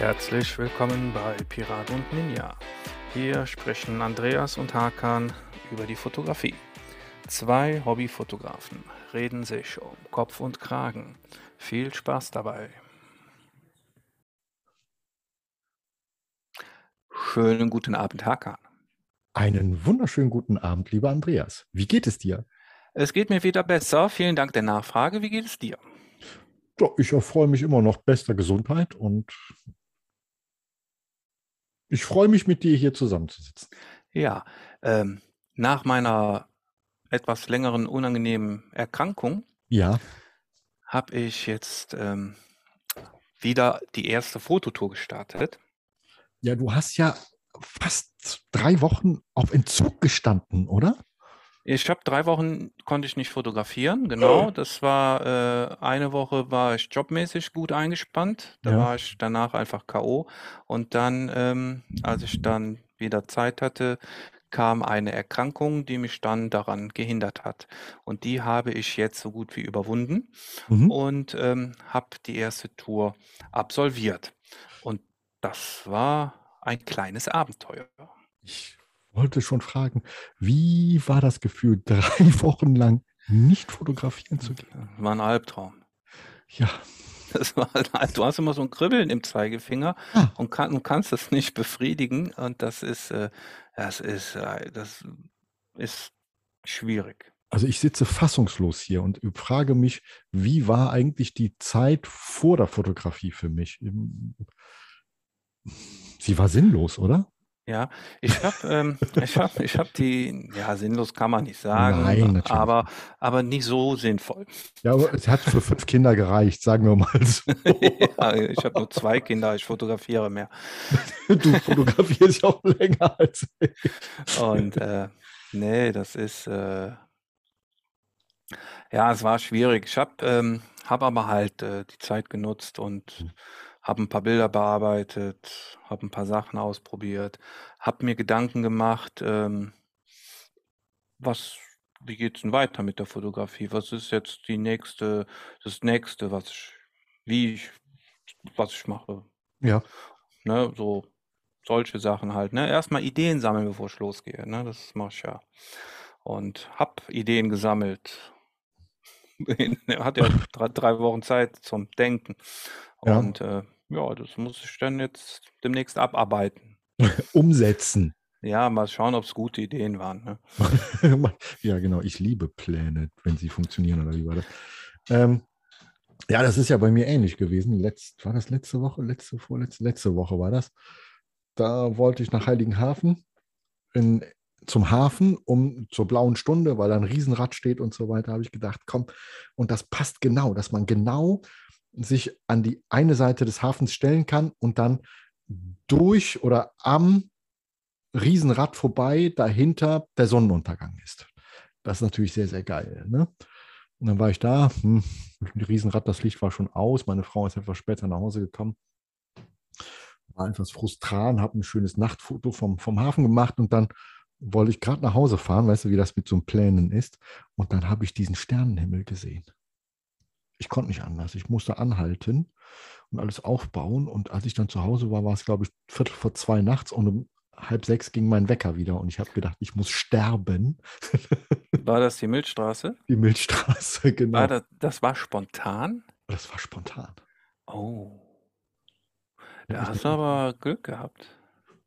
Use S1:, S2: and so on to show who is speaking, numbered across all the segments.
S1: Herzlich willkommen bei Pirat und Ninja. Hier sprechen Andreas und Hakan über die Fotografie. Zwei Hobbyfotografen reden sich um Kopf und Kragen. Viel Spaß dabei. Schönen guten Abend, Hakan.
S2: Einen wunderschönen guten Abend, lieber Andreas. Wie geht es dir?
S1: Es geht mir wieder besser. Vielen Dank der Nachfrage. Wie geht es dir?
S2: Ich erfreue mich immer noch bester Gesundheit und ich freue mich, mit dir hier zusammenzusitzen.
S1: Ja, ähm, nach meiner etwas längeren unangenehmen Erkrankung
S2: Ja,
S1: habe ich jetzt ähm, wieder die erste Fototour gestartet.
S2: ja, du hast ja fast drei Wochen auf Entzug gestanden, oder?
S1: Ich habe drei Wochen konnte ich nicht fotografieren, genau. Das war äh, eine Woche war ich jobmäßig gut eingespannt. Da
S2: Ja.
S1: war ich danach einfach K.O. Und dann, ähm, als ich dann wieder Zeit hatte, kam eine Erkrankung, die mich dann daran gehindert hat. Und die habe ich jetzt so gut wie überwunden
S2: Mhm.
S1: und ähm, habe die erste Tour absolviert. Und das war ein kleines Abenteuer.
S2: Ich wollte schon fragen, wie war das Gefühl, drei Wochen lang nicht fotografieren zu gehen?
S1: War ein Albtraum.
S2: Ja,
S1: Das war halt, du hast immer so ein Kribbeln im Zeigefinger
S2: Ah.
S1: und kann, du kannst es nicht befriedigen und das ist, äh, das ist, äh, das ist schwierig.
S2: also ich sitze fassungslos hier und frage mich, wie war eigentlich die Zeit vor der Fotografie für mich? Sie war sinnlos, oder?
S1: Ja, ich habe, ähm, ich habe, ich habe die, ja, sinnlos kann man nicht sagen,
S2: Nein, natürlich
S1: aber, aber nicht so sinnvoll.
S2: Ja, aber es hat für fünf Kinder gereicht, sagen wir mal so.
S1: Ja, ich habe nur zwei Kinder, ich fotografiere mehr.
S2: Du fotografierst ja auch länger als ich.
S1: Und äh, nee, das ist, äh, ja, es war schwierig. Ich habe ähm, hab aber halt äh, die Zeit genutzt und
S2: Mhm.
S1: Habe ein paar Bilder bearbeitet, habe ein paar Sachen ausprobiert, habe mir Gedanken gemacht, ähm, was, wie geht's denn weiter mit der Fotografie? Was ist jetzt die nächste, das nächste, was ich, wie ich, was ich mache?
S2: Ja,
S1: Ne, so solche Sachen halt. Ne? Erstmal Ideen sammeln, bevor ich losgehe. Ne? Das mache ich ja. Und hab Ideen gesammelt. Er hat ja drei, drei Wochen Zeit zum Denken.
S2: Ja.
S1: Und äh, ja, das muss ich dann jetzt demnächst abarbeiten.
S2: umsetzen.
S1: Ja, mal schauen, ob es gute Ideen waren. Ne?
S2: ja, genau. Ich liebe Pläne, wenn sie funktionieren oder wie war das? Ähm, ja, das ist ja bei mir ähnlich gewesen. Letzt, war das letzte Woche? Letzte, vorletzte, letzte Woche war das. Da wollte ich nach Heiligenhafen in, zum Hafen, um zur blauen Stunde, weil da ein Riesenrad steht und so weiter, habe ich gedacht, komm, und das passt genau, dass man genau sich an die eine Seite des Hafens stellen kann und dann durch oder am Riesenrad vorbei, dahinter der Sonnenuntergang ist. Das ist natürlich sehr, sehr geil. Ne? Und dann war ich da, hm, Riesenrad, das Licht war schon aus, meine Frau ist etwas später nach Hause gekommen. War etwas frustran, habe ein schönes Nachtfoto vom, vom Hafen gemacht und dann wollte ich gerade nach Hause fahren, weißt du, wie das mit so Plänen ist. Und dann habe ich diesen Sternenhimmel gesehen. Ich konnte nicht anders. Ich musste anhalten und alles aufbauen. Und als ich dann zu Hause war, war es, glaube ich, Viertel vor zwei nachts und um halb sechs ging mein Wecker wieder. Und ich habe gedacht, ich muss sterben.
S1: War das die Milchstraße?
S2: Die Milchstraße, genau.
S1: War das, das war spontan?
S2: Das war spontan.
S1: Oh,
S2: Ja,
S1: da
S2: ich-
S1: hast du aber Glück gehabt.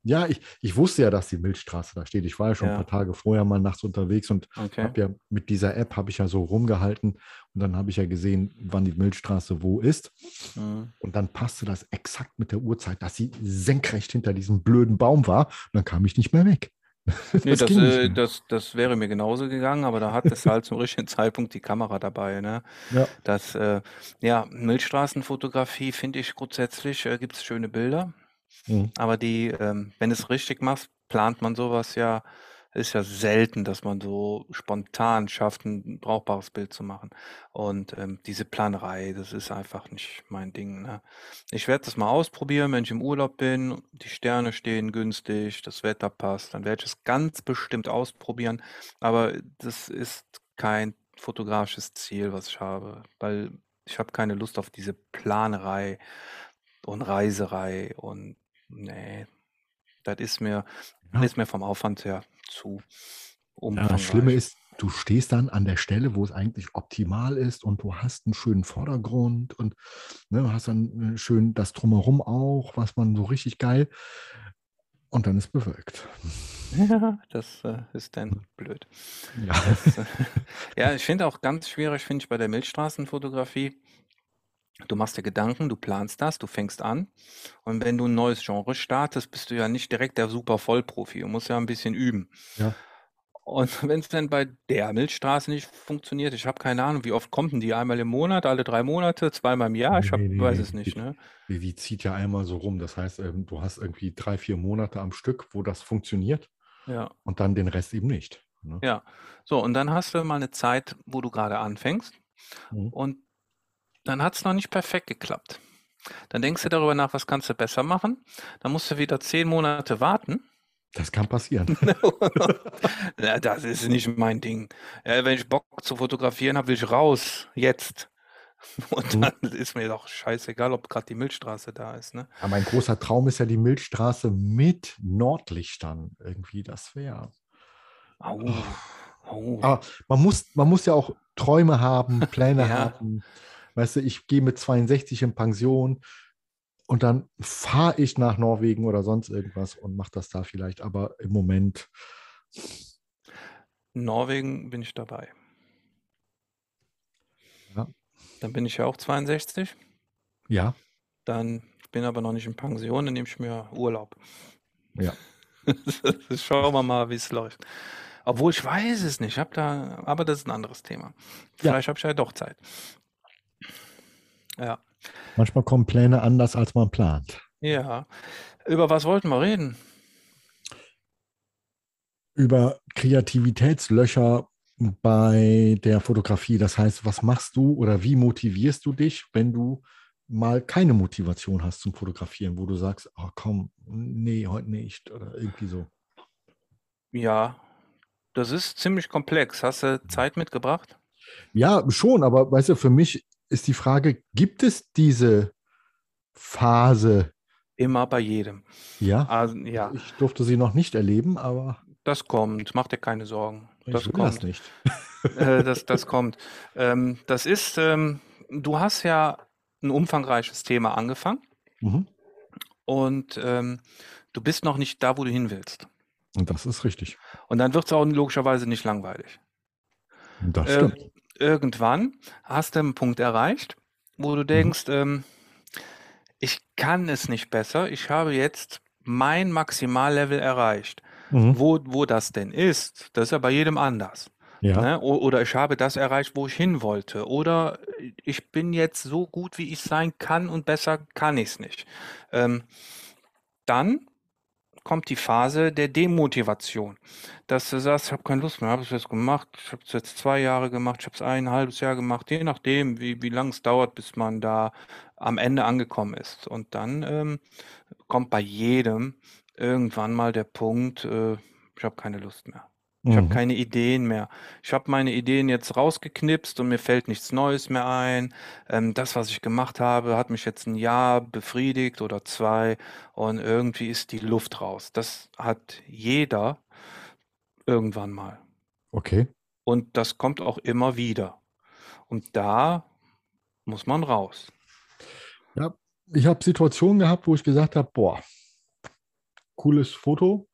S2: Ja, ich, ich wusste ja, dass die Milchstraße da steht. Ich war ja schon
S1: Ja.
S2: ein paar Tage vorher mal nachts unterwegs und
S1: Okay.
S2: habe ja mit dieser App habe ich ja so rumgehalten und dann habe ich ja gesehen, wann die Milchstraße wo ist.
S1: Mhm.
S2: Und dann passte das exakt mit der Uhrzeit, dass sie senkrecht hinter diesem blöden Baum war. Und dann kam ich nicht mehr weg.
S1: Nee, das,
S2: ging nicht
S1: äh, das, das wäre mir genauso gegangen, aber da hat es halt zum richtigen Zeitpunkt die Kamera dabei. Ne?
S2: Ja.
S1: Das, äh, ja, Milchstraßenfotografie finde ich grundsätzlich, äh, gibt es schöne Bilder,
S2: Mhm.
S1: aber die, ähm, wenn du es richtig machst, plant man sowas ja, ist ja selten, dass man so spontan schafft, ein brauchbares Bild zu machen. Und ähm, diese Planerei, das ist einfach nicht mein Ding. Ne? Ich werde das mal ausprobieren, wenn ich im Urlaub bin, die Sterne stehen günstig, das Wetter passt, dann werde ich es ganz bestimmt ausprobieren. Aber das ist kein fotografisches Ziel, was ich habe, weil ich habe keine Lust auf diese Planerei. und Reiserei und nee, das ist mir
S2: Ja.
S1: ist mir vom Aufwand her zu
S2: Ja, das Schlimme
S1: umfangreich.
S2: ist, du stehst dann an der Stelle, wo es eigentlich optimal ist und du hast einen schönen Vordergrund und ne, hast dann äh, schön das Drumherum auch, was man so richtig geil und dann ist bewölkt.
S1: Ja, das, äh, ist dann blöd.
S2: Ja.
S1: Das, äh ja, ich finde auch ganz schwierig, finde ich bei der Milchstraßenfotografie du machst dir Gedanken, du planst das, du fängst an und wenn du 'n neues Genre startest, bist du ja nicht direkt der super Vollprofi. Du musst ja 'n bisschen üben.
S2: Ja.
S1: Und wenn's dann bei der Milchstraße nicht funktioniert, ich habe keine Ahnung, wie oft kommt denn die? Einmal im Monat, alle 3 Monate, zweimal im Jahr? Ich habe
S2: Ne, ne,
S1: weiß
S2: ne,
S1: es
S2: die
S1: nicht, ne?
S2: die die zieht ja einmal so rum. Das heißt, ähm, du hast irgendwie 3, 4 Monate am Stück, wo das funktioniert
S1: Ja.
S2: und dann den Rest eben nicht, ne?
S1: Ja. So, und dann hast du mal 'ne Zeit, wo du grade anfängst
S2: Mhm.
S1: und dann hat's noch nicht perfekt geklappt. Dann denkst du darüber nach, was kannst du besser machen? Dann musst du wieder 10 Monate warten.
S2: Das kann passieren.
S1: Ja, das ist nicht mein Ding. Ja, wenn ich Bock zu fotografieren habe, will ich raus, jetzt. Und
S2: Mhm.
S1: dann ist mir doch scheißegal, ob grad die Milchstraße da ist, ne?
S2: Ja, mein großer Traum ist ja die Milchstraße mit Nordlichtern irgendwie. Das wäre
S1: Au.
S2: Oh.
S1: Au.
S2: Aber man muss man muss ja auch Träume haben, Pläne
S1: Ja.
S2: haben. Weißt du, ich gehe mit 62 in Pension und dann fahre ich nach Norwegen oder sonst irgendwas und mache das da vielleicht, aber im Moment
S1: Norwegen bin ich dabei.
S2: Ja.
S1: Dann bin ich ja auch 62.
S2: Ja.
S1: Dann ich bin aber noch nicht in Pension, dann nehme ich mir Urlaub.
S2: Ja.
S1: Schauen wir mal, wie's läuft. Obwohl, ich weiß es nicht. Ich habe da aber das ist 'n anderes Thema.
S2: Ja.
S1: Vielleicht habe ich ja doch Zeit. Ja.
S2: Manchmal kommen Pläne anders, als man plant.
S1: Ja. Über was wollten wir reden?
S2: Über Kreativitätslöcher bei der Fotografie. Das heißt, was machst du oder wie motivierst du dich, wenn du mal keine Motivation hast zum Fotografieren, wo du sagst: „Oh komm, ne, heute nicht“ oder irgendwie so?
S1: Ja, das ist ziemlich komplex. Hast du Zeit mitgebracht?
S2: Ja, schon, aber weißt du, für mich ist die Frage, gibt es diese Phase?
S1: Immer bei jedem.
S2: Ja?
S1: Also, ja.
S2: Ich durfte sie noch nicht erleben, aber
S1: Das kommt. Mach dir keine Sorgen.
S2: ich
S1: Das
S2: will das
S1: kommt.
S2: nicht.
S1: Äh, das das kommt. Ähm, das ist, ähm du hast ja 'n umfangreiches Thema angefangen
S2: Mhm.
S1: und, ähm, du bist noch nicht da, wo du hin willst.
S2: Und das ist richtig.
S1: Und dann wird's auch logischerweise nicht langweilig.
S2: Das
S1: Ähm,
S2: stimmt.
S1: Irgendwann hast du 'n Punkt erreicht, wo du
S2: Mhm.
S1: denkst, ähm: „Ich kann es nicht besser. Ich habe jetzt mein Maximallevel erreicht.“
S2: Mhm.
S1: Wo wo das denn ist, das ist ja bei jedem anders,
S2: Ja.
S1: ne? Oder ich habe das erreicht, wo ich hin wollte. Oder ich bin jetzt so gut, wie ich sein kann und besser kann ich's nicht. Ähm, dann kommt die Phase der Demotivation, dass du sagst: „Ich habe keine Lust mehr. Habe es jetzt gemacht. Ich habe es jetzt 2 Jahre gemacht. Ich habe es ein 1/2 Jahr gemacht“, je nachdem, wie wie lang es dauert, bis man da am Ende angekommen ist. Und dann, ähm, kommt bei jedem irgendwann mal der Punkt, äh: „Ich habe keine Lust mehr. Ich habe
S2: Mhm.
S1: keine Ideen mehr. Ich habe meine Ideen jetzt rausgeknipst und mir fällt nichts Neues mehr ein. Ähm, das, was ich gemacht habe, hat mich jetzt 'n Jahr befriedigt oder 2 und irgendwie ist die Luft raus.“ Das hat jeder irgendwann mal.
S2: Okay.
S1: Und das kommt auch immer wieder. Und da muss man raus.
S2: Ja, ich habe Situationen gehabt, wo ich gesagt habe: „Boah, cooles Foto.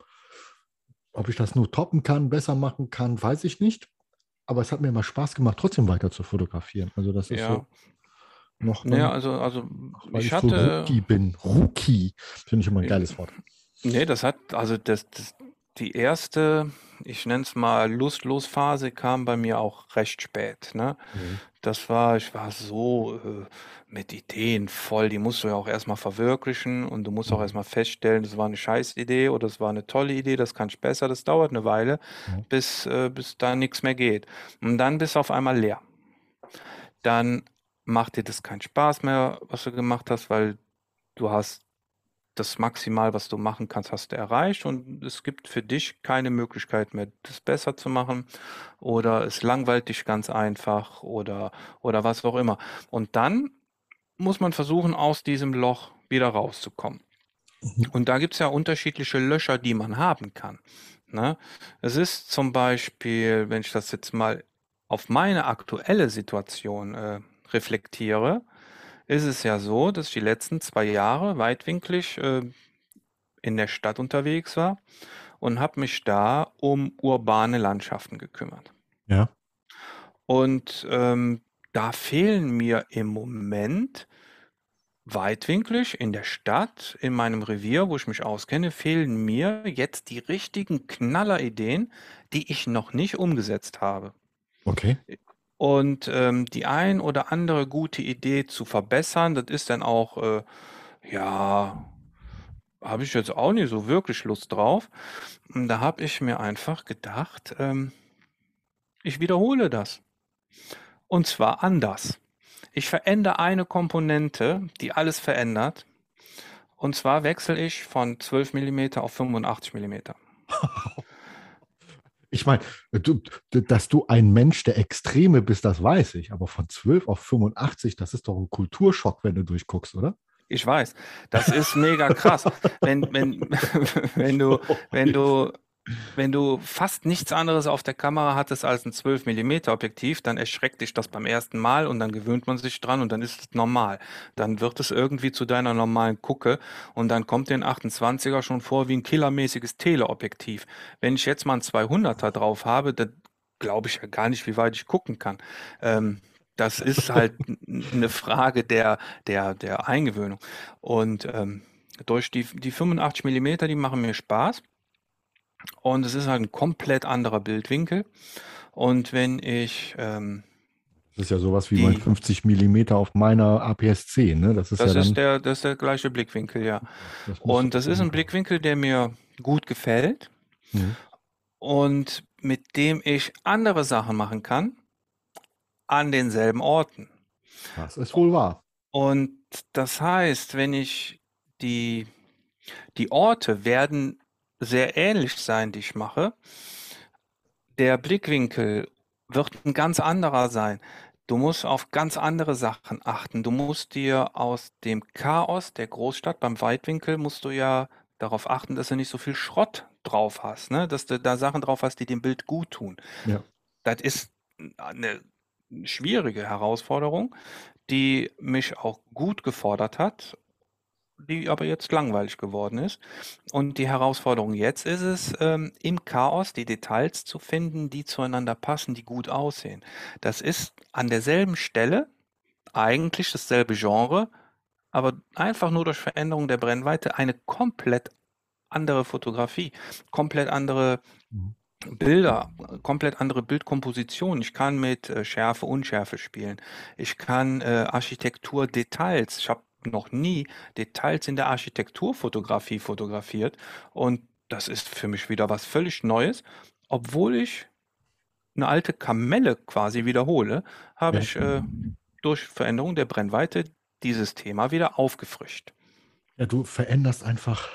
S2: Ob ich das nur toppen kann, besser machen kann, weiß ich nicht. Aber es hat mir immer Spaß gemacht, trotzdem weiter zu fotografieren.“ Also, das ist
S1: Ja.
S2: so noch
S1: Na ja,
S2: dann
S1: also also,
S2: weil
S1: ich
S2: ich so
S1: hatte
S2: Rookie bin. Rookie, finde ich immer 'n
S1: Äh,
S2: geiles Wort.
S1: ne, das hat also, das das die erste, ich nenne es mal Lustlos-Phase kam bei mir auch recht spät, ne?
S2: Mhm.
S1: Das war ich war so, äh, mit Ideen voll, die musst du ja auch erst mal verwirklichen und du musst auch erst
S2: Mhm.
S1: mal feststellen, das war 'ne Scheißidee oder es war 'ne tolle Idee, das kann ich besser. Das dauert 'ne Weile,
S2: Ja.
S1: bis äh, bis da nix mehr geht. Und dann bist du auf einmal leer. Dann macht dir das keinen Spaß mehr, was du gemacht hast, weil du hast das Maximal, was du machen kannst, hast du erreicht und es gibt für dich keine Möglichkeit mehr, das besser zu machen oder es langweilt dich ganz einfach oder oder was auch immer. Und dann muss man versuchen, aus diesem Loch wieder rauszukommen.
S2: Mhm.
S1: Und da gibt es ja unterschiedliche Löcher, die man haben kann. Ne? Es ist zum Beispiel, wenn ich das jetzt mal auf meine aktuelle Situation äh, reflektiere, ist es ja so, dass ich die letzten zwei Jahre weitwinklig äh, in der Stadt unterwegs war und habe mich da um urbane Landschaften gekümmert.
S2: Ja.
S1: Und ähm, da fehlen mir im Moment weitwinklig in der Stadt, in meinem Revier, wo ich mich auskenne, fehlen mir jetzt die richtigen Knallerideen, die ich noch nicht umgesetzt habe.
S2: Okay.
S1: Und ähm, die ein oder andere gute Idee zu verbessern, das ist dann auch, äh, ja, habe ich jetzt auch nicht so wirklich Lust drauf. Und da habe ich mir einfach gedacht, ähm, ich wiederhole das. Und zwar anders. Ich verändere eine Komponente, die alles verändert. Und zwar wechsle ich von 12 mm auf 85 mm.
S2: Ich meine, dass du ein Mensch der Extreme bist, das weiß ich. Aber von 12 auf 85, das ist doch ein Kulturschock, wenn du durchguckst, oder?
S1: Ich weiß. Das ist mega krass. wenn, wenn, wenn, du, wenn, du, wenn du fast nichts anderes auf der Kamera hattest als ein 12 mm Objektiv, dann erschreckt dich das beim ersten Mal und dann gewöhnt man sich dran und dann ist es normal. Dann wird es irgendwie zu deiner normalen Gucke und dann kommt den 28er schon vor wie ein killermäßiges Teleobjektiv. Wenn ich jetzt mal ein 200er drauf habe, dann glaube ich ja gar nicht, wie weit ich gucken kann. Ähm, das ist halt eine Frage der, der, der Eingewöhnung. Und ähm, durch die, die 85 mm, die machen mir Spaß. Und es ist halt ein komplett anderer Bildwinkel. Und wenn ich. Ähm,
S2: das ist ja sowas wie die, mein 50 mm auf meiner APS-C, ne?
S1: Das ist, das, ja ist der, das ist der gleiche Blickwinkel, ja. Das und das ist ein Blickwinkel, der mir gut gefällt mhm. und mit dem ich andere Sachen machen kann an denselben Orten.
S2: Das ist wohl wahr.
S1: Und das heißt, wenn ich die, die Orte werden sehr ähnlich sein, die ich mache. Der Blickwinkel wird ein ganz anderer sein. Du musst auf ganz andere Sachen achten. Du musst dir aus dem Chaos der Großstadt beim Weitwinkel musst du ja darauf achten, dass du nicht so viel Schrott drauf hast, ne? dass du da Sachen drauf hast, die dem Bild gut tun.
S2: Ja.
S1: Das ist eine schwierige Herausforderung, die mich auch gut gefordert hat die aber jetzt langweilig geworden ist. Und die Herausforderung jetzt ist es, ähm, im Chaos die Details zu finden, die zueinander passen, die gut aussehen. Das ist an derselben Stelle eigentlich dasselbe Genre, aber einfach nur durch Veränderung der Brennweite eine komplett andere Fotografie, komplett andere mhm. Bilder, komplett andere Bildkomposition. Ich kann mit äh, Schärfe, Unschärfe spielen. Ich kann äh, Architektur, Details. Ich habe noch nie Details in der Architekturfotografie fotografiert und das ist für mich wieder was völlig Neues. Obwohl ich eine alte Kamelle quasi wiederhole, habe
S2: Ja.
S1: ich äh, durch Veränderung der Brennweite dieses Thema wieder aufgefrischt.
S2: Ja, du veränderst einfach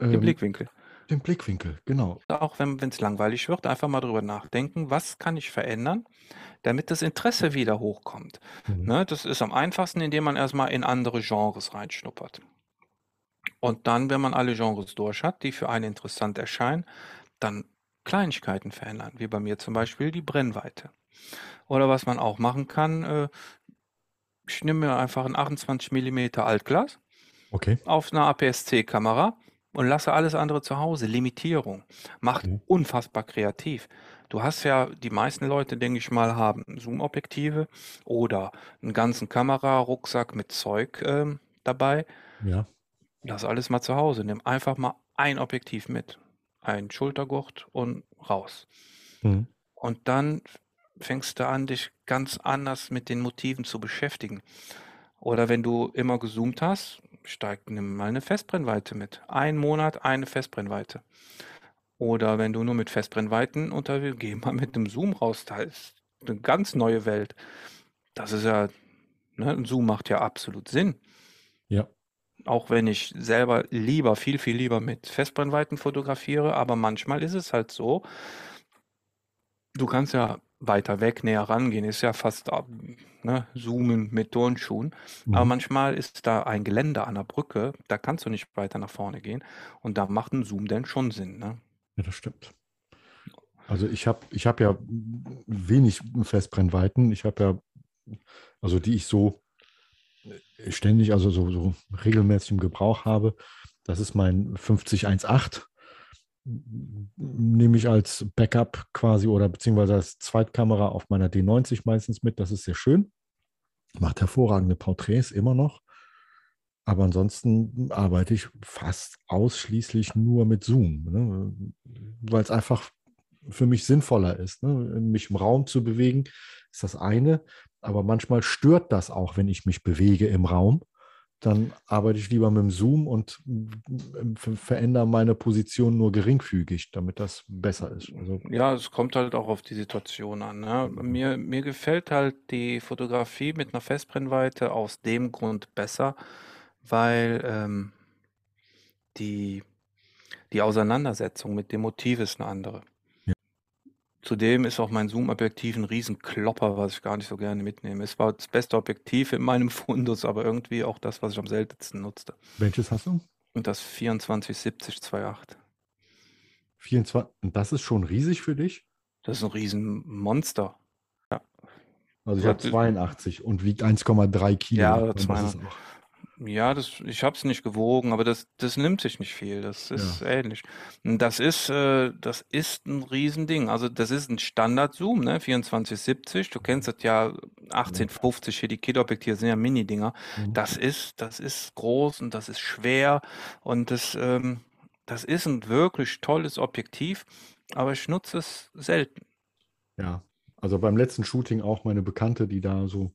S1: Den ähm, Blickwinkel.
S2: Den Blickwinkel, genau.
S1: Auch wenn es langweilig wird, einfach mal drüber nachdenken, was kann ich verändern, damit das Interesse wieder hochkommt. Mhm. Ne, das ist am einfachsten, indem man erstmal in andere Genres reinschnuppert. Und dann, wenn man alle Genres durch hat, die für einen interessant erscheinen, dann Kleinigkeiten verändern, wie bei mir zum Beispiel die Brennweite. Oder was man auch machen kann, äh, ich nehme mir einfach ein 28 mm Altglas
S2: Okay.
S1: auf einer APS-C-Kamera und lasse alles andere zu Hause. Limitierung. Macht
S2: Mhm.
S1: unfassbar kreativ. Du hast ja, die meisten Leute, denke ich mal, haben Zoom-Objektive oder einen ganzen Kamerarucksack mit Zeug ähm, dabei.
S2: Ja.
S1: Lass alles mal zu Hause. Nimm einfach mal ein Objektiv mit. Ein Schultergurt und raus.
S2: Mhm.
S1: Und dann fängst du an, dich ganz anders mit den Motiven zu beschäftigen. Oder wenn du immer gezoomt hast, steig nimm mal eine Festbrennweite mit. Ein Monat eine Festbrennweite. Oder wenn du nur mit Festbrennweiten unterwegs geh mal mit einem Zoom raus, da ist eine ganz neue Welt. Das ist ja, ne, 'n Zoom macht ja absolut Sinn.
S2: Ja.
S1: Auch wenn ich selber lieber viel, viel lieber mit Festbrennweiten fotografiere, aber manchmal ist es halt so du kannst ja weiter weg, näher rangehen, ist ja fast ne, Zoomen mit Turnschuhen. Mhm. Aber manchmal ist da ein Geländer an der Brücke, da kannst du nicht weiter nach vorne gehen. Und da macht ein Zoom dann schon Sinn. Ne?
S2: Ja, das stimmt. Also ich habe ich hab ja wenig Festbrennweiten. Ich habe ja, also die ich so ständig, also so, so regelmäßig im Gebrauch habe. Das ist mein 5018 nehme ich als Backup quasi oder beziehungsweise als Zweitkamera auf meiner D90 meistens mit. Das ist sehr schön. Macht hervorragende Porträts immer noch. Aber ansonsten arbeite ich fast ausschließlich nur mit Zoom, ne? weil es einfach für mich sinnvoller ist. Ne? Mich im Raum zu bewegen ist das eine, aber manchmal stört das auch, wenn ich mich bewege im Raum dann arbeite ich lieber mit dem Zoom und verändere meine Position nur geringfügig, damit das besser ist.
S1: Also ja, es kommt halt auch auf die Situation an. Ne? Mir, mir gefällt halt die Fotografie mit einer Festbrennweite aus dem Grund besser, weil ähm, die, die Auseinandersetzung mit dem Motiv ist eine andere. Zudem ist auch mein Zoom-Objektiv ein Riesenklopper, was ich gar nicht so gerne mitnehme. Es war das beste Objektiv in meinem Fundus, aber irgendwie auch das, was ich am seltensten nutzte.
S2: Welches hast du?
S1: Und das 2470 2.8.
S2: 24, und das ist schon riesig für dich?
S1: Das ist ein Riesenmonster.
S2: Ja. Also ich habe 82 und wiegt 1,3 Kilo.
S1: Ja, 200. Ja, das, ich habe es nicht gewogen, aber das, das nimmt sich nicht viel. Das ist ja. ähnlich. Das ist, äh, das ist ein Riesending. Also das ist ein Standard-Zoom, ne? 2470. Du kennst das ja 1850 hier, die Kit-Objektive sind ja Mini-Dinger. Mhm. Das ist, das ist groß und das ist schwer und das, ähm, das ist ein wirklich tolles Objektiv, aber ich nutze es selten.
S2: Ja, also beim letzten Shooting auch meine Bekannte, die da so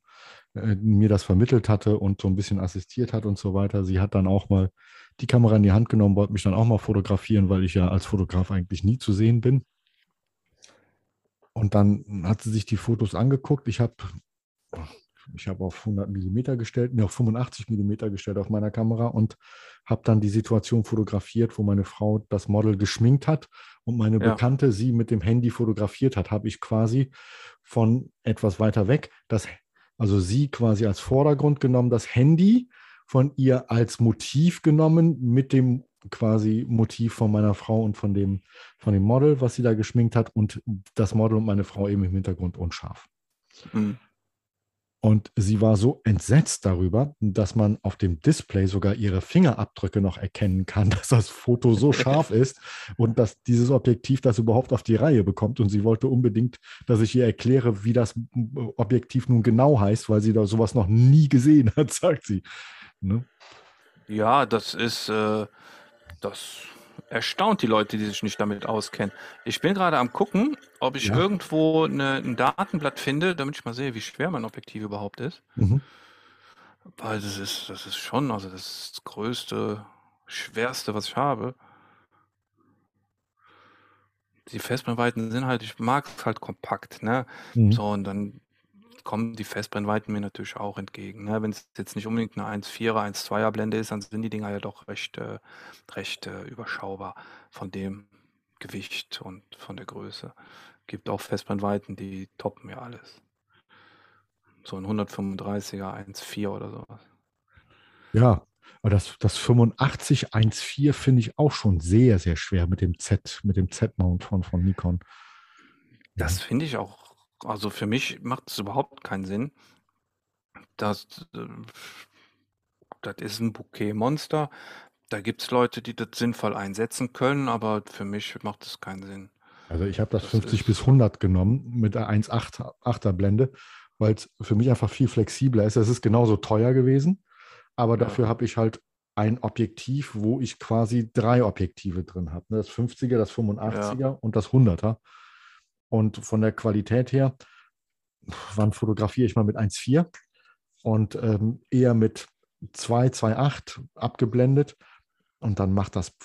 S2: äh, mir das vermittelt hatte und so ein bisschen assistiert hat und so weiter. Sie hat dann auch mal die Kamera in die Hand genommen, wollte mich dann auch mal fotografieren, weil ich ja als Fotograf eigentlich nie zu sehen bin. Und dann hat sie sich die Fotos angeguckt. Ich habe ich habe auf 100 mm gestellt, mir auf 85 mm gestellt auf meiner Kamera und habe dann die Situation fotografiert, wo meine Frau das Model geschminkt hat und meine ja. Bekannte sie mit dem Handy fotografiert hat, habe ich quasi von etwas weiter weg das also sie quasi als Vordergrund genommen, das Handy von ihr als Motiv genommen mit dem quasi Motiv von meiner Frau und von dem, von dem Model, was sie da geschminkt hat und das Model und meine Frau eben im Hintergrund unscharf. Mhm. Und sie war so entsetzt darüber, dass man auf dem Display sogar ihre Fingerabdrücke noch erkennen kann, dass das Foto so scharf ist und dass dieses Objektiv das überhaupt auf die Reihe bekommt. Und sie wollte unbedingt, dass ich ihr erkläre, wie das Objektiv nun genau heißt, weil sie da sowas noch nie gesehen hat, sagt sie. Ne?
S1: Ja, das ist, äh, das erstaunt die Leute, die sich nicht damit auskennen. Ich bin gerade am gucken, ob ich Ja. irgendwo 'ne 'n Datenblatt finde, damit ich mal sehe, wie schwer mein Objektiv überhaupt ist. Mhm. Weil das ist das ist schon also, das ist das größte, schwerste, was ich habe. Die Festbrennweiten sind halt ich mag es halt kompakt, ne? Mhm. So und dann kommen die Festbrennweiten mir natürlich auch entgegen. Ne? Wenn es jetzt nicht unbedingt eine 1,4er, 1,2er Blende ist, dann sind die Dinger ja doch recht, äh, recht äh, überschaubar von dem Gewicht und von der Größe. Gibt auch Festbrennweiten, die toppen ja alles. So ein 135er, 1,4 oder sowas.
S2: Ja, aber das, das 85 1,4 finde ich auch schon sehr, sehr schwer mit dem Z, mit dem Z-Mount von, von Nikon.
S1: Das finde ich auch also für mich macht es überhaupt keinen Sinn. Das, äh, das ist ein Bouquet-Monster. Da gibt es Leute, die das sinnvoll einsetzen können, aber für mich macht es keinen Sinn.
S2: Also ich habe das, das 50 bis 100 genommen mit der 1,8er Blende, weil es für mich einfach viel flexibler ist. Es ist genauso teuer gewesen, aber ja. dafür habe ich halt ein Objektiv, wo ich quasi drei Objektive drin habe. Ne? Das 50er, das 85er ja. und das 100er. Und von der Qualität her, wann fotografiere ich mal mit 1,4 und ähm, eher mit 2, 2,8 abgeblendet. Und dann macht das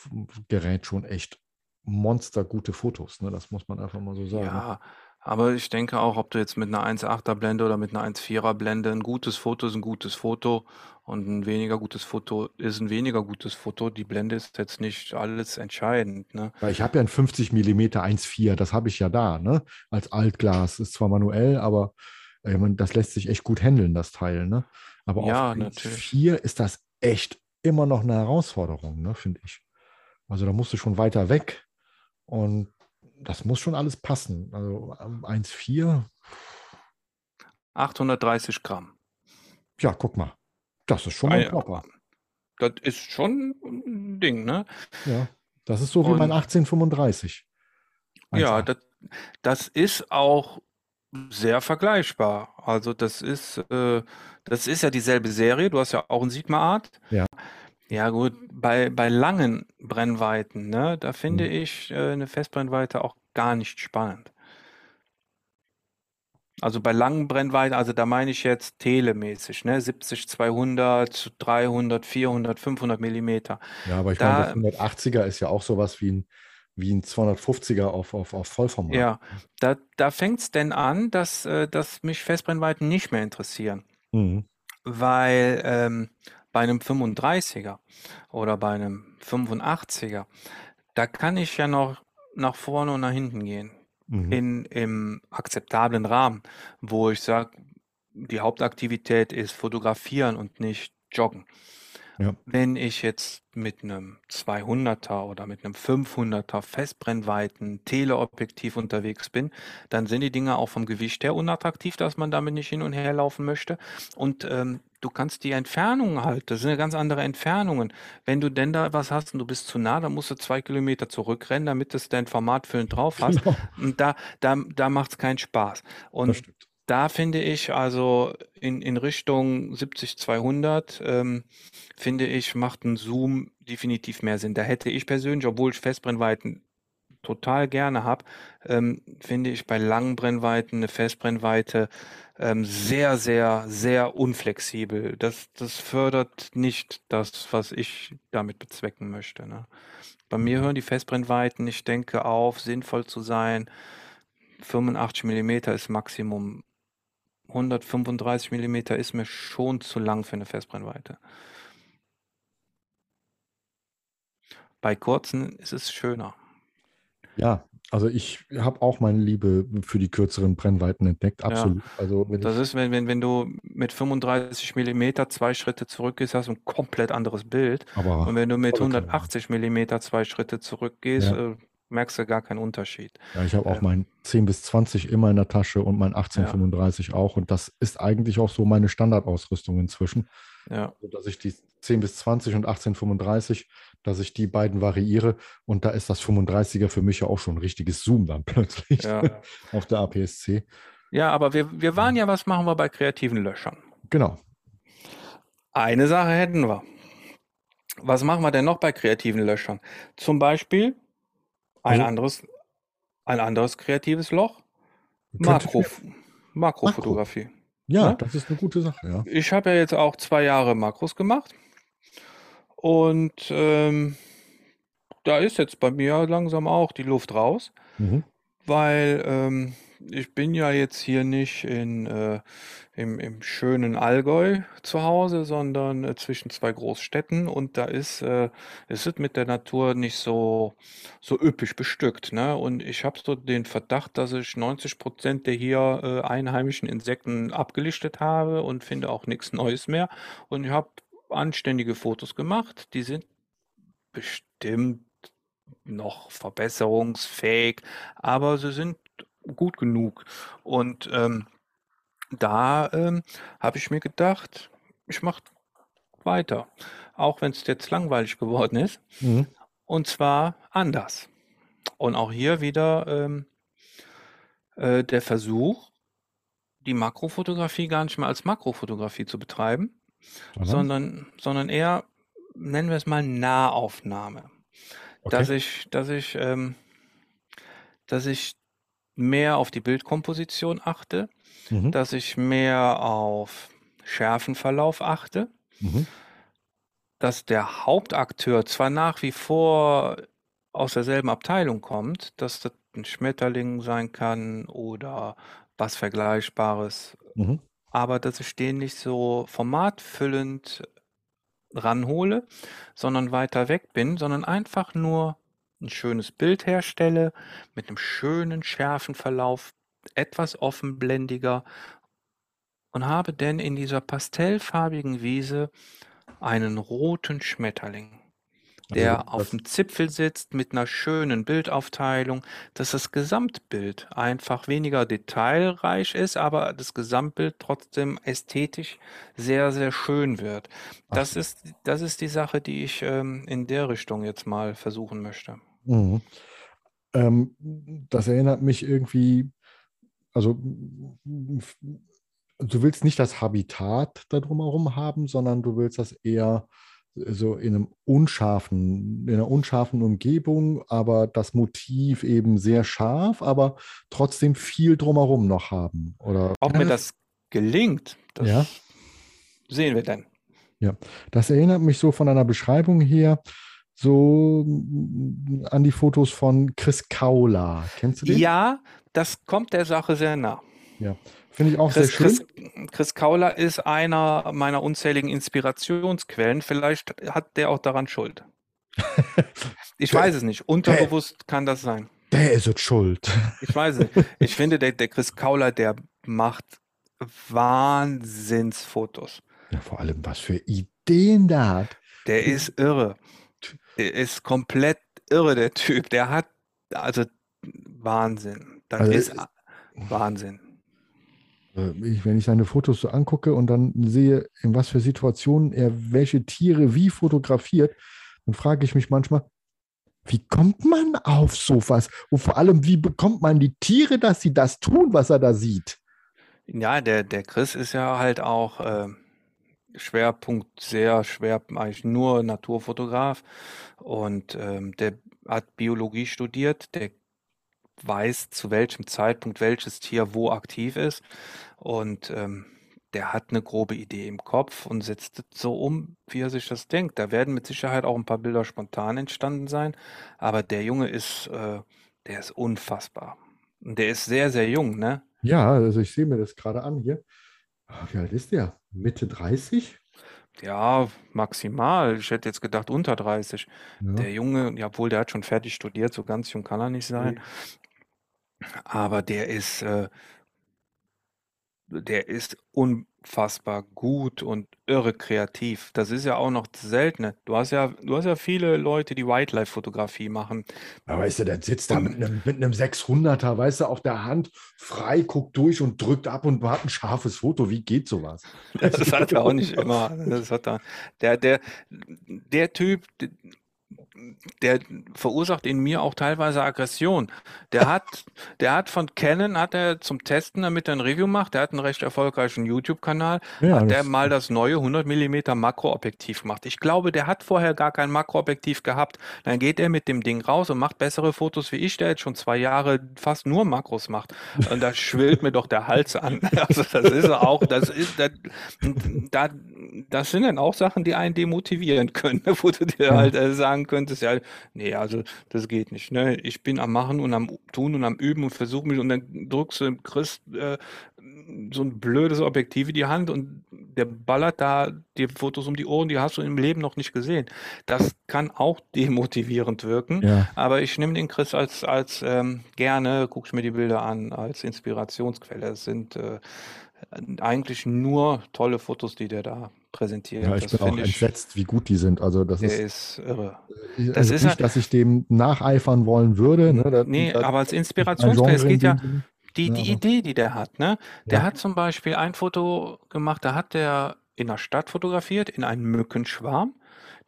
S2: Gerät schon echt monstergute Fotos. Ne? Das muss man einfach mal so sagen.
S1: Ja, Aber ich denke auch, ob du jetzt mit 'ner 1,8er Blende oder mit 'ner 1,4er Blende 'n gutes Foto ist 'n gutes Foto und 'n weniger gutes Foto ist 'n weniger gutes Foto. Die Blende ist jetzt nicht alles entscheidend, ne?
S2: Weil ich habe ja 'n 50 Millimeter 1,4, das habe ich ja da, ne, als Altglas. Ist zwar manuell, aber, äh, man das lässt sich echt gut händeln, das Teil, ne? Aber auf
S1: Ja, natürlich.
S2: 1,4 ist das echt immer noch 'ne Herausforderung, ne, finde ich. Also, da musst du schon weiter weg und das muss schon alles passen. Also, ähm, 1,4
S1: 830 Gramm.
S2: Ja, guck mal. Das ist schon mal 'n
S1: ja,
S2: Klopper.
S1: das ist schon 'n Ding, ne?
S2: Ja, das ist so wie mein
S1: Und
S2: 1835.
S1: Ja,
S2: 1,8.
S1: dat das ist auch sehr vergleichbar. Also, das ist äh, das ist ja dieselbe Serie. Du hast ja auch 'n Sigma Art.
S2: Ja.
S1: Ja gut, bei bei langen Brennweiten, ne, da finde
S2: Mhm.
S1: ich, äh, 'ne Festbrennweite auch gar nicht spannend. Also, bei langen Brennweiten also, da meine ich jetzt telemäßig, ne, 70, 200, 300, 400, 500 Millimeter.
S2: Ja, aber ich meine,
S1: Da
S2: 180er ist ja auch so was wie 'n wie 'n 250er auf auf auf Vollformat,
S1: Ja,
S2: ne?
S1: da da fängt's denn an, dass äh, dass mich Festbrennweiten nicht mehr interessieren.
S2: Mhm.
S1: Weil, ähm, bei 'nem 35er oder bei 'nem 85er, da kann ich ja noch nach vorne und nach hinten gehen
S2: Mhm.
S1: in im akzeptablen Rahmen, wo ich sage, die Hauptaktivität ist Fotografieren und nicht Joggen.
S2: Ja.
S1: Wenn ich jetzt mit 'nem 200er oder mit 'nem 500er Festbrennweiten-Teleobjektiv unterwegs bin, dann sind die Dinger auch vom Gewicht her unattraktiv, dass man damit nicht hin und her laufen möchte. Und, ähm, du kannst die Entfernungen halt das sind ja ganz andere Entfernungen. Wenn du denn da was hast und du bist zu nah, dann musst du 2 Kilometer zurückrennen, damit du's denn formatfüllend drauf hast.
S2: Genau.
S1: Und da da da macht's keinen Spaß.
S2: Das
S1: Und
S2: stimmt.
S1: Da finde ich also in in Richtung 70, 200, ähm, finde ich, macht 'n Zoom definitiv mehr Sinn. Da hätte ich persönlich, obwohl ich Festbrennweiten total gerne habe, ähm, finde ich bei langen Brennweiten 'ne Festbrennweite, ähm, sehr, sehr, sehr unflexibel. Das das fördert nicht das, was ich damit bezwecken möchte, ne? Bei mir
S2: Mhm.
S1: hören die Festbrennweiten, ich denke auf, sinnvoll zu sein 85 Millimeter ist Maximum. 135 Millimeter ist mir schon zu lang für 'ne Festbrennweite. Bei kurzen ist es schöner.
S2: Ja, also, ich habe auch meine Liebe für die kürzeren Brennweiten entdeckt,
S1: Ja,
S2: absolut. Also, wenn
S1: das ist, wenn wenn wenn du mit 35 Millimeter 2 Schritte zurückgehst, hast du 'n komplett anderes Bild.
S2: Aber
S1: Und wenn du mit
S2: volle Kanone.
S1: 180 Millimeter 2 Schritte zurückgehst,
S2: Ja.
S1: äh, merkst du gar keinen Unterschied.
S2: Ja, ich habe auch
S1: Ähm
S2: mein 10 bis 20 immer in der Tasche und mein
S1: Ja.
S2: 1835 auch. Und das ist eigentlich auch so meine Standardausrüstung inzwischen.
S1: Ja.
S2: Sodass ich die 10 bis 20 und 1835 dass ich die beiden variiere. Und da ist das 35er für mich ja auch schon 'n richtiges Zoom dann plötzlich
S1: Ja.
S2: auf der APS-C.
S1: Ja, aber wir wir waren ja was machen wir bei kreativen Löschern?
S2: Genau.
S1: Eine Sache hätten wir. Was machen wir denn noch bei kreativen Löschern? Zum Beispiel ein
S2: Also
S1: anderes ein anderes kreatives Loch, Makrof Makrofotografie,
S2: Ja,
S1: ne?
S2: das ist 'ne gute Sache, ja.
S1: Ich habe ja jetzt auch 2 Jahre Makros gemacht. Und, ähm, da ist jetzt bei mir langsam auch die Luft raus,
S2: Mhm.
S1: weil, ähm, ich bin ja jetzt hier nicht in äh, im im schönen Allgäu zu Hause, sondern, äh, zwischen 2 Großstädten und da ist äh, ist es mit der Natur nicht so so üppig bestückt, ne? Und ich habe so den Verdacht, dass ich 90 % der hier, äh, einheimischen Insekten abgelichtet habe und finde auch nix Neues mehr. Und ich habe anständige Fotos gemacht. Die sind bestimmt noch verbesserungsfähig, aber sie sind gut genug. Und, ähm, da, ähm, habe ich mir gedacht, ich mache weiter, auch wenn's jetzt langweilig geworden ist.
S2: Mhm.
S1: Und zwar anders. Und auch hier wieder, ähm, äh, der Versuch, die Makrofotografie gar nicht mehr als Makrofotografie zu betreiben,
S2: Sondern?
S1: sondern sondern eher, nennen wir es mal Nahaufnahme. Dass
S2: Okay.
S1: ich dass ich, ähm dass ich mehr auf die Bildkomposition achte,
S2: Mhm.
S1: dass ich mehr auf Schärfenverlauf achte
S2: Mhm.
S1: dass der Hauptakteur zwar nach wie vor aus derselben Abteilung kommt, dass das 'n Schmetterling sein kann oder was Vergleichbares.
S2: Mhm.
S1: Aber dass ich den nicht so formatfüllend ranhole, sondern weiter weg bin, sondern einfach nur 'n schönes Bild herstelle mit 'nem schönen Schärfenverlauf, etwas offenblendiger und habe denn in dieser pastellfarbigen Wiese einen roten Schmetterling,
S2: Also,
S1: der
S2: das
S1: auf'm Zipfel sitzt mit 'ner schönen Bildaufteilung, dass das Gesamtbild einfach weniger detailreich ist, aber das Gesamtbild trotzdem ästhetisch sehr, sehr schön wird. Das
S2: so.
S1: ist das ist die Sache, die ich, ähm, in der Richtung jetzt mal versuchen möchte.
S2: Mhm. Ähm, das erinnert mich irgendwie also, du willst nicht das Habitat da drumherum haben, sondern du willst das eher so in 'nem unscharfen in 'ner unscharfen Umgebung, aber das Motiv eben sehr scharf, aber trotzdem viel drumherum noch haben, oder
S1: Ob mir das gelingt,
S2: Ja.
S1: das sehen wir dann.
S2: Ja, das erinnert mich so von deiner Beschreibung her so an die Fotos von Chris Kaula. Kennst du den?
S1: Ja, das kommt der Sache sehr nah.
S2: Ja, finde ich auch sehr
S1: Chris
S2: schön.
S1: Chris Chris Kaula ist einer meiner unzähligen Inspirationsquellen. Vielleicht hat der auch daran Schuld. Ich
S2: Der
S1: weiß es nicht.
S2: der
S1: Unterbewusst kann das sein.
S2: der is it schuld.
S1: Ich weiß es nicht. Ich finde, der der Chris Kaula, der macht Wahnsinnsfotos.
S2: Ja, vor allem, was für Ideen der hat.
S1: Der ist irre. Ist komplett irre, der Typ. Der hat also Wahnsinn. Das
S2: Also,
S1: ist
S2: äh
S1: Wahnsinn.
S2: Äh, ich wenn ich seine Fotos so angucke und dann sehe, in was für Situationen er welche Tiere wie fotografiert, dann frage ich mich manchmal: „Wie kommt man auf so was?“ Und vor allem, wie bekommt man die Tiere, dass sie das tun, was er da sieht?
S1: Ja, der der Chris ist ja halt auch, ähm, Schwerpunkt sehr schwer eigentlich nur Naturfotograf und, ähm, der hat Biologie studiert. Der weiß, zu welchem Zeitpunkt welches Tier wo aktiv ist und, ähm, der hat 'ne grobe Idee im Kopf und setzt das so um, wie er sich das denkt. Da werden mit Sicherheit auch 'n paar Bilder spontan entstanden sein, aber der Junge ist, äh der ist unfassbar. Und der ist sehr, sehr jung, ne?
S2: Ja, also, ich sehe mir das grade an hier. Wie alt ist der? Mitte 30?
S1: Ja, maximal. Ich hätte jetzt gedacht unter 30.
S2: Ja.
S1: Der Junge ja, obwohl der hat schon fertig studiert, so ganz jung kann er nicht sein.
S2: Ne.
S1: Aber der ist, äh der ist unfassbar gut und irre kreativ. Das ist ja auch noch das Seltene. Du hast ja du hast ja viele Leute, die Wildlife-Fotografie machen.
S2: Ja, weißt du, der sitzt da mit
S1: Und
S2: 'nem mit 'nem 600er, weißt du, auf der Hand, frei, guckt durch und drückt ab und hat 'n scharfes Foto. Wie geht so was?
S1: Das hat er auch nicht immer. Das hat er der der der Typ, der verursacht in mir auch teilweise Aggression. Der hat der hat von Canon hat er zum Testen, damit er 'n Review macht der hat 'n recht erfolgreichen YouTube-Kanal,
S2: Ja,
S1: hat der
S2: das
S1: mal das neue 100 mm Makroobjektiv gemacht. Ich glaube, der hat vorher gar kein Makroobjektiv gehabt. Dann geht er mit dem Ding raus und macht bessere Fotos wie ich, der jetzt schon 2 Jahre fast nur Makros macht. Und da schwillt mir doch der Hals an. Also, das ist auch das ist da da das sind dann auch Sachen, die einen demotivieren können, wo du dir halt, äh, sagen könntest: „Ja, ne, also, das geht nicht, ne? Ich bin am Machen und am Tun und am Üben und versuche mich“ und dann drückst du kriegst, äh, so 'n blödes Objektiv in die Hand und der ballert da dir Fotos um die Ohren, die hast du im Leben noch nicht gesehen. Das kann auch demotivierend wirken,
S2: Ja.
S1: aber ich nehme den Chris als als, ähm gerne gucke ich mir die Bilder an als Inspirationsquelle. Es sind, äh, eigentlich nur tolle Fotos, die der da präsentiert.
S2: Ja, ich
S1: Das
S2: bin auch
S1: ich
S2: entsetzt, wie gut die sind. Also, das
S1: der
S2: ist
S1: ist irre.
S2: äh,
S1: Das
S2: also
S1: ist
S2: nicht,
S1: halt
S2: dass ich dem nacheifern wollen würde, ne? Da
S1: Ne,
S2: da
S1: aber als Inspirationsquelle. Es geht ja die die
S2: aber
S1: Idee, die der hat, ne? Der
S2: Ja.
S1: hat zum Beispiel ein Foto gemacht, da hat der in 'ner Stadt fotografiert, in einen Mückenschwarm.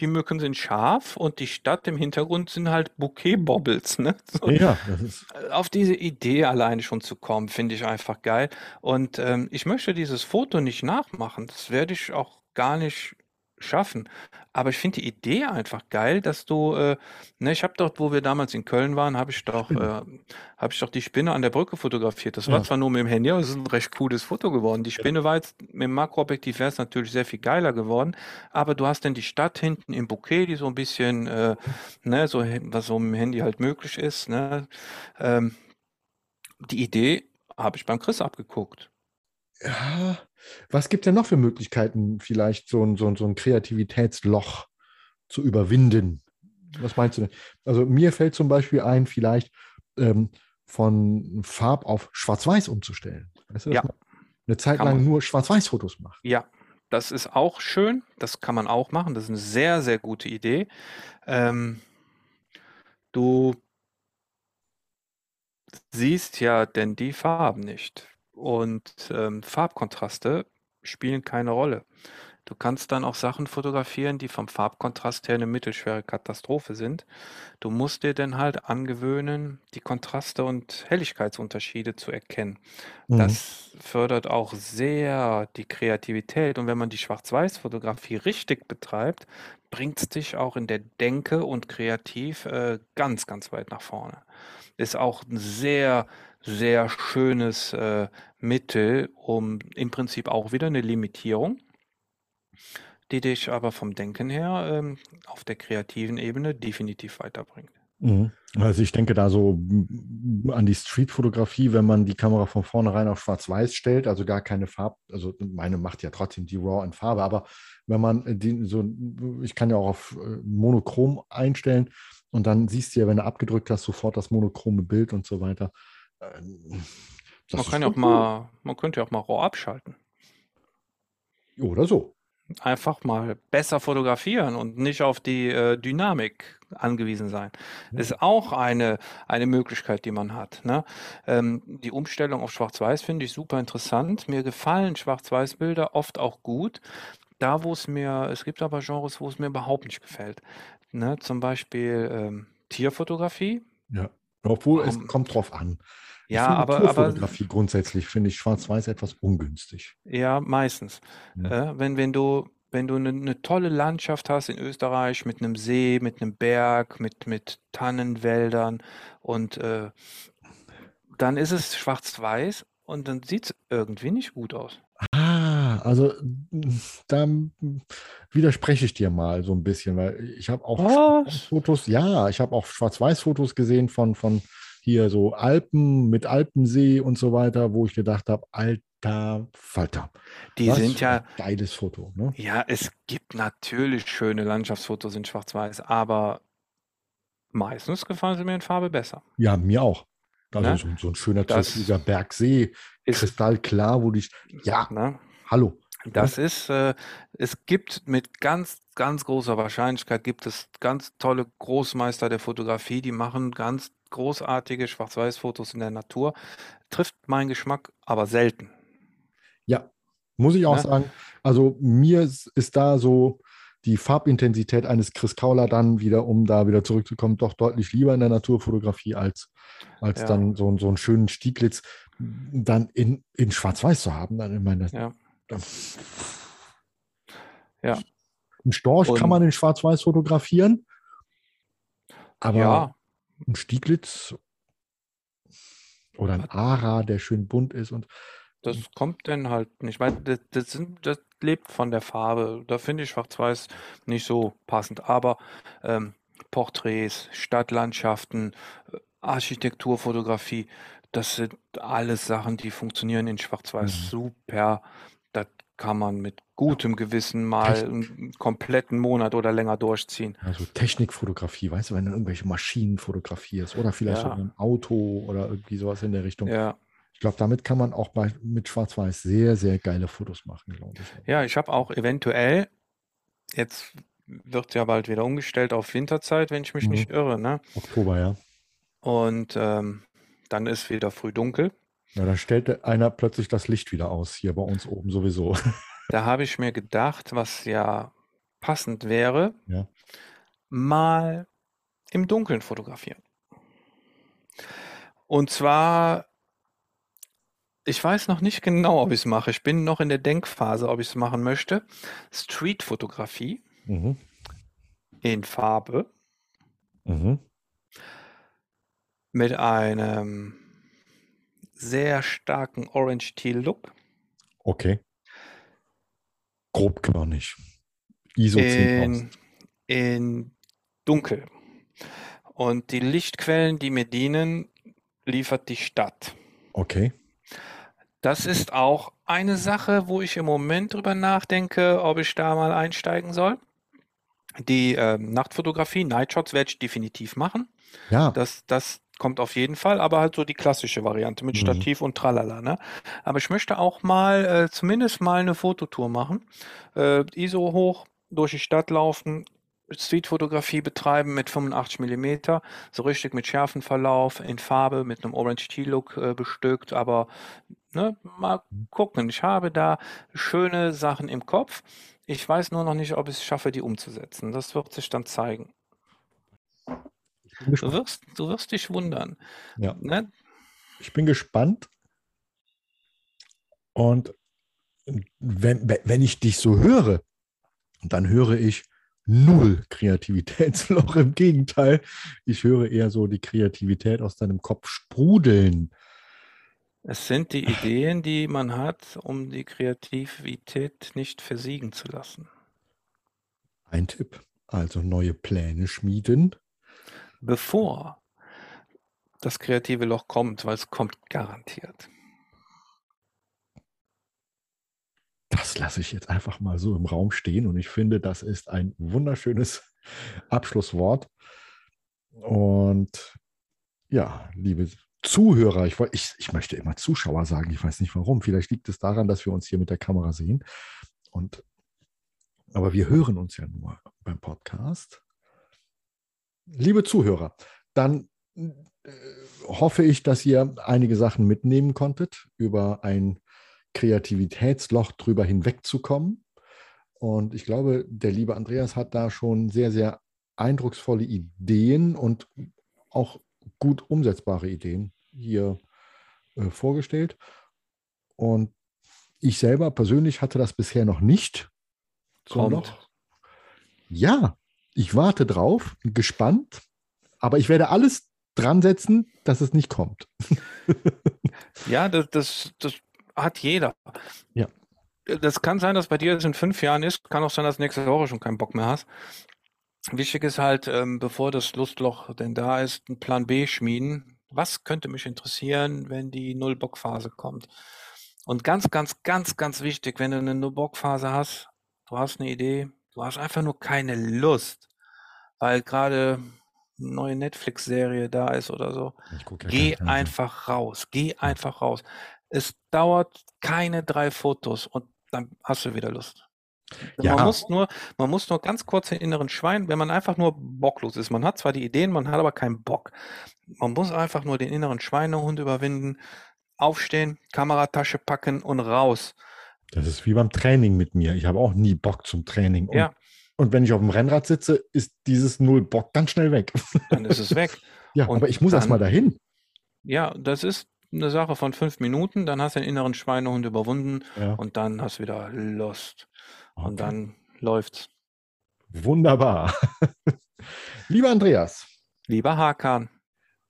S1: Die Mücken sind scharf und die Stadt im Hintergrund sind halt Bouquet-Bobbles, ne? So.
S2: Ja, das
S1: auf diese Idee alleine schon zu kommen, finde ich einfach geil. Und, ähm, ich möchte dieses Foto nicht nachmachen. Das werde ich auch gar nicht schaffen. Aber ich finde die Idee einfach geil, dass du, äh, ne, ich habe dort, wo wir damals in Köln waren, habe ich doch, äh, habe ich doch die Spinne an der Brücke fotografiert. Das war
S2: Ja.
S1: zwar nur mit dem Handy, aber es ist ein recht cooles Foto geworden. Die Spinne war jetzt mit dem Makroobjektiv wäre es natürlich sehr viel geiler geworden, aber du hast dann die Stadt hinten im Bouquet, die so ein bisschen, äh, ne, so was so mit dem Handy halt möglich ist, ne. Ähm, die Idee habe ich beim Chris abgeguckt.
S2: Ja, was gibt es denn noch für Möglichkeiten, vielleicht so ein, so ein, so ein Kreativitätsloch zu überwinden? Was meinst du denn? Also mir fällt zum Beispiel ein, vielleicht ähm, von Farb auf Schwarz-Weiß umzustellen. Weißt du,
S1: Ja.
S2: eine Zeit lang nur Schwarz-Weiß-Fotos macht.
S1: Ja, das ist auch schön. Das kann man auch machen. Das ist eine sehr, sehr gute Idee. Ähm, du siehst ja denn die Farben nicht. Und ähm, Farbkontraste spielen keine Rolle. Du kannst dann auch Sachen fotografieren, die vom Farbkontrast her eine mittelschwere Katastrophe sind. Du musst dir dann halt angewöhnen, die Kontraste und Helligkeitsunterschiede zu erkennen.
S2: Mhm.
S1: Das fördert auch sehr die Kreativität. Und wenn man die Schwarz-Weiß-Fotografie richtig betreibt, bringt es dich auch in der Denke und kreativ äh, ganz, ganz weit nach vorne. Ist auch ein sehr, sehr schönes äh, Mittel, um im Prinzip auch wieder eine Limitierung, die dich aber vom Denken her ähm, auf der kreativen Ebene definitiv weiterbringt.
S2: Mhm. Also ich denke da so an die Streetfotografie, wenn man die Kamera von vornherein auf Schwarz-Weiß stellt, also gar keine Farbe, also meine macht ja trotzdem die RAW in Farbe, aber wenn man äh, die so, ich kann ja auch auf äh, Monochrom einstellen und dann siehst du ja, wenn du abgedrückt hast, sofort das monochrome Bild und so weiter. Äh,
S1: Man kann ja auch mal, man könnte ja auch mal RAW abschalten.
S2: cool. Oder so.
S1: Einfach mal besser fotografieren und nicht auf die äh, Dynamik angewiesen sein.
S2: Ja.
S1: Ist auch eine, eine Möglichkeit, die man hat. Ne? Ähm, die Umstellung auf Schwarz-Weiß finde ich super interessant. Mir gefallen Schwarz-Weiß-Bilder oft auch gut. Da, wo es mir, es gibt aber Genres, wo es mir überhaupt nicht gefällt. Ne? Zum Beispiel ähm, Tierfotografie.
S2: Ja. Obwohl es
S1: Warum-
S2: kommt drauf an.
S1: Ja, aber, aber
S2: grundsätzlich finde ich Schwarz-Weiß etwas ungünstig.
S1: Ja, meistens.
S2: Ja.
S1: Äh, wenn, wenn du, wenn du eine ne tolle Landschaft hast in Österreich mit einem See, mit einem Berg, mit, mit Tannenwäldern und äh, dann ist es schwarz-weiß und dann sieht es irgendwie nicht gut aus.
S2: Also da widerspreche ich dir mal so ein bisschen, weil ich habe auch
S1: Was?
S2: Schwarz-Weiß-Fotos, ja, ich habe auch Schwarz-Weiß-Fotos gesehen von, von hier so Alpen mit Alpensee und so weiter, wo ich gedacht habe, alter Falter.
S1: Die
S2: was
S1: sind ja,
S2: ein geiles Foto, ne?
S1: ja, es gibt natürlich schöne Landschaftsfotos in schwarz-weiß, aber meistens gefallen sie mir in Farbe besser.
S2: Ja, mir auch. Also
S1: Ne?
S2: so, so ein schöner Bergsee,
S1: ist,
S2: kristallklar, wo dich, ja,
S1: ne?
S2: Hallo.
S1: Das ist, äh, es gibt mit ganz, ganz großer Wahrscheinlichkeit gibt es ganz tolle Großmeister der Fotografie, die machen ganz großartige Schwarz-Weiß-Fotos in der Natur. Trifft meinen Geschmack, aber selten.
S2: Ja, muss ich auch
S1: Ne?
S2: sagen. Also mir ist, ist da so die Farbintensität eines Chris Kauler dann wieder, um da wieder zurückzukommen, doch deutlich lieber in der Naturfotografie als, als
S1: Ja.
S2: dann so, so einen schönen Stieglitz dann in, in Schwarz-Weiß zu haben. Dann, ich meine, das,
S1: Ja. Ja.
S2: ein Storch kann
S1: Und-
S2: man in Schwarz-Weiß fotografieren, aber
S1: Ja,
S2: ein Stieglitz oder ein Ara, der schön bunt ist und
S1: das kommt dann halt nicht. Weil das, das, sind, das lebt von der Farbe. Da finde ich Schwarz-Weiß nicht so passend. Aber ähm, Porträts, Stadtlandschaften, äh, Architekturfotografie, das sind alles Sachen, die funktionieren in Schwarz-Weiß
S2: Mhm.
S1: super. Das kann man mit gutem Gewissen mal
S2: Technik.
S1: einen kompletten Monat oder länger durchziehen.
S2: Also Technikfotografie, weißt du, wenn du irgendwelche Maschinen fotografierst oder vielleicht
S1: Ja.
S2: ein Auto oder irgendwie sowas in der Richtung.
S1: Ja,
S2: Ich glaube, damit kann man auch bei, mit Schwarz-Weiß sehr, sehr geile Fotos machen, glaube ich.
S1: ja, ich habe auch eventuell, jetzt wird ja bald wieder umgestellt auf Winterzeit, wenn ich mich
S2: Mhm.
S1: nicht irre, ne?
S2: Oktober, ja.
S1: Und ähm, dann ist wieder früh dunkel.
S2: Ja, da stellte einer plötzlich das Licht wieder aus, hier bei uns oben sowieso.
S1: Da habe ich mir gedacht, was ja passend wäre,
S2: Ja.
S1: mal im Dunkeln fotografieren. Und zwar Ich weiß noch nicht genau, ob ich es mache. Ich bin noch in der Denkphase, ob ich es machen möchte. Streetfotografie
S2: Mhm.
S1: in Farbe
S2: Mhm.
S1: mit einem sehr starken Orange Teal Look
S2: Okay. Grobkörnig. ISO 10.000.
S1: in, in Dunkel. Und die Lichtquellen, die mir dienen, liefert die Stadt.
S2: Okay.
S1: Das ist auch eine Sache, wo ich im Moment drüber nachdenke, ob ich da mal einsteigen soll. Die ähm, Nachtfotografie, Nightshots werde ich definitiv machen.
S2: Ja,
S1: Das, das kommt auf jeden Fall, aber halt so die klassische Variante mit
S2: Mhm.
S1: Stativ und Tralala, ne? Aber ich möchte auch mal, äh, zumindest mal eine Fototour machen. Äh, ISO hoch, durch die Stadt laufen, Streetfotografie betreiben mit 85 Millimeter, so richtig mit Schärfenverlauf, in Farbe, mit einem Orange Tea Look äh, bestückt, aber ne, mal gucken. Ich habe da schöne Sachen im Kopf. Ich weiß nur noch nicht, ob ich es schaffe, die umzusetzen. Das wird sich dann zeigen. Du wirst, du wirst dich wundern.
S2: Ja.
S1: Ne?
S2: Ich bin gespannt. Und wenn, wenn- wenn ich dich so höre, dann höre ich null Kreativitätsloch. Im Gegenteil, ich höre eher so die Kreativität aus deinem Kopf sprudeln.
S1: Es sind die Ideen, die man hat, um die Kreativität nicht versiegen zu lassen.
S2: Ein Tipp, also neue Pläne schmieden.
S1: Bevor das kreative Loch kommt, weil es kommt garantiert.
S2: Das lasse ich jetzt einfach mal so im Raum stehen und ich finde, das ist ein wunderschönes Abschlusswort. Und ja, liebe Zuhörer, ich, ich, ich möchte immer Zuschauer sagen, ich weiß nicht warum. Vielleicht liegt es daran, dass wir uns hier mit der Kamera sehen. Und, aber wir hören uns ja nur beim Podcast. Liebe Zuhörer, dann äh, hoffe ich, dass ihr einige Sachen mitnehmen konntet über ein Kreativitätsloch drüber hinwegzukommen. Und ich glaube, der liebe Andreas hat da schon sehr, sehr eindrucksvolle Ideen und auch gut umsetzbare Ideen hier äh, vorgestellt. Und ich selber persönlich hatte das bisher noch nicht. So
S1: Kommt.
S2: Loch. Ja, ich warte drauf, gespannt, aber ich werde alles dran setzen, dass es nicht kommt.
S1: Ja, das, das, das hat jeder.
S2: Ja.
S1: Das kann sein, dass bei dir es in fünf Jahren ist. Kann auch sein, dass nächste Woche schon keinen Bock mehr hast. Wichtig ist halt, ähm, bevor das Lustloch denn da ist, einen Plan B schmieden. Was könnte mich interessieren, wenn die Null-Bock-Phase kommt? Und ganz, ganz, ganz, ganz wichtig, wenn du eine Null-Bock-Phase hast, du hast eine Idee, du hast einfach nur keine Lust, weil gerade eine neue Netflix-Serie da ist oder so.
S2: Ja
S1: Geh einfach raus. Geh einfach raus. Es dauert keine drei Fotos und dann hast du wieder Lust.
S2: Ja.
S1: Man muss nur, man muss nur ganz kurz den inneren Schwein, wenn man einfach nur bocklos ist. Man hat zwar die Ideen, man hat aber keinen Bock. Man muss einfach nur den inneren Schweinehund überwinden, aufstehen, Kameratasche packen und raus.
S2: Das ist wie beim Training mit mir. Ich habe auch nie Bock zum Training. Und,
S1: Ja.
S2: und wenn ich auf dem Rennrad sitze, ist dieses Null Bock ganz schnell weg.
S1: Dann ist es weg.
S2: ja,
S1: Und
S2: aber ich muss erst
S1: dann-
S2: mal dahin.
S1: Ja, das ist eine Sache von fünf Minuten, dann hast du den inneren Schweinehund überwunden
S2: Ja,
S1: und dann hast du wieder Lust. Und
S2: okay.
S1: dann läuft's.
S2: Wunderbar. Lieber Andreas,
S1: Lieber Hakan.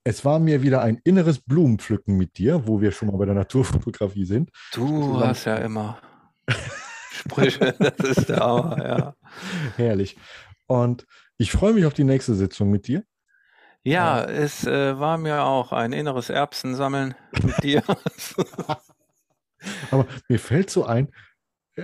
S2: es war mir wieder ein inneres Blumenpflücken mit dir, wo wir schon mal bei der Naturfotografie sind.
S1: Du hast ja immer Sprüche, das ist der Hammer, ja.
S2: Herrlich. Und ich freue mich auf die nächste Sitzung mit dir.
S1: Ja, es äh, war mir auch ein inneres Erbsensammeln mit dir.
S2: Aber mir fällt so ein, äh,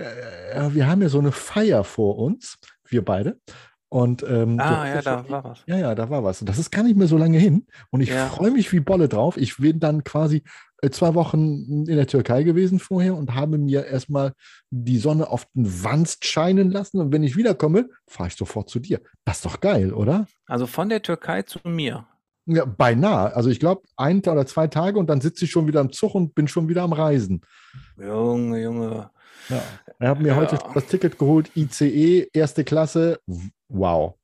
S2: wir haben ja so eine Feier vor uns, wir beide. Und ähm,
S1: ah, ja, da war was.
S2: Ja, ja, da war was. Und das ist gar nicht mehr so lange hin. Und ich
S1: Ja.
S2: freue mich wie Bolle drauf. Ich bin dann quasi äh, zwei Wochen in der Türkei gewesen vorher und habe mir erstmal die Sonne auf den Wanst scheinen lassen. Und wenn ich wiederkomme, fahre ich sofort zu dir. Das ist doch geil, oder?
S1: Also von der Türkei zu mir.
S2: Ja, beinahe. Also ich glaube, ein oder zwei Tage und dann sitze ich schon wieder im Zug und bin schon wieder am Reisen.
S1: Junge, Junge.
S2: Ja. Ich habe mir
S1: Ja.
S2: heute das Ticket geholt, ICE, erste Klasse. Wow.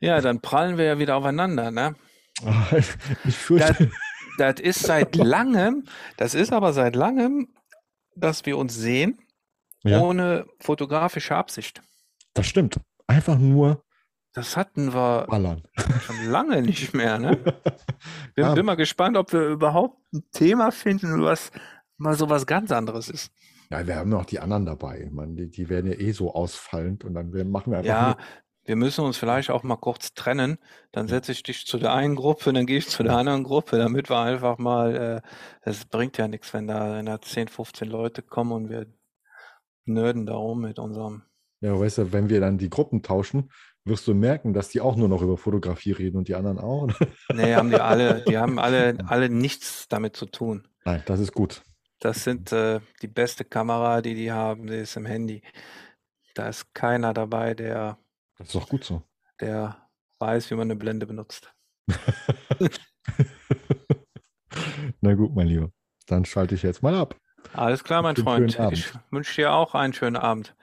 S1: Ja, dann prallen wir ja wieder aufeinander, ne?
S2: Ich fürchte,
S1: das ist seit langem, das ist aber seit langem, dass wir uns sehen,
S2: Ja.
S1: ohne fotografische Absicht.
S2: Das stimmt. Einfach nur
S1: Das hatten wir
S2: ballern.
S1: schon lange nicht mehr, ne? Bin,
S2: Ja.
S1: bin mal gespannt, ob wir überhaupt ein Thema finden, was mal so was ganz anderes ist.
S2: Ja, wir haben noch die anderen dabei. Meine, die, die werden ja eh so ausfallend und dann machen wir einfach
S1: Ja, wir müssen uns vielleicht auch mal kurz trennen. Dann setze ich dich zu der einen Gruppe, dann gehe ich zu der anderen Gruppe, damit wir einfach mal, äh, das bringt ja nichts, wenn da, wenn da 10, 15 Leute kommen und wir nörden da rum mit unserem.
S2: ja, weißt du, wenn wir dann die Gruppen tauschen, wirst du merken, dass die auch nur noch über Fotografie reden und die anderen auch.
S1: Nee, haben die alle, die haben alle, alle nichts damit zu tun.
S2: Nein, das ist gut.
S1: Das sind äh, die beste Kamera, die die haben, die ist im Handy. Da ist keiner dabei, der,
S2: Das ist doch gut so.
S1: der weiß, wie man eine Blende benutzt.
S2: Na gut, mein Lieber. Dann schalte ich jetzt mal ab.
S1: Alles klar, mein Freund. Ich wünsche dir auch einen schönen Abend.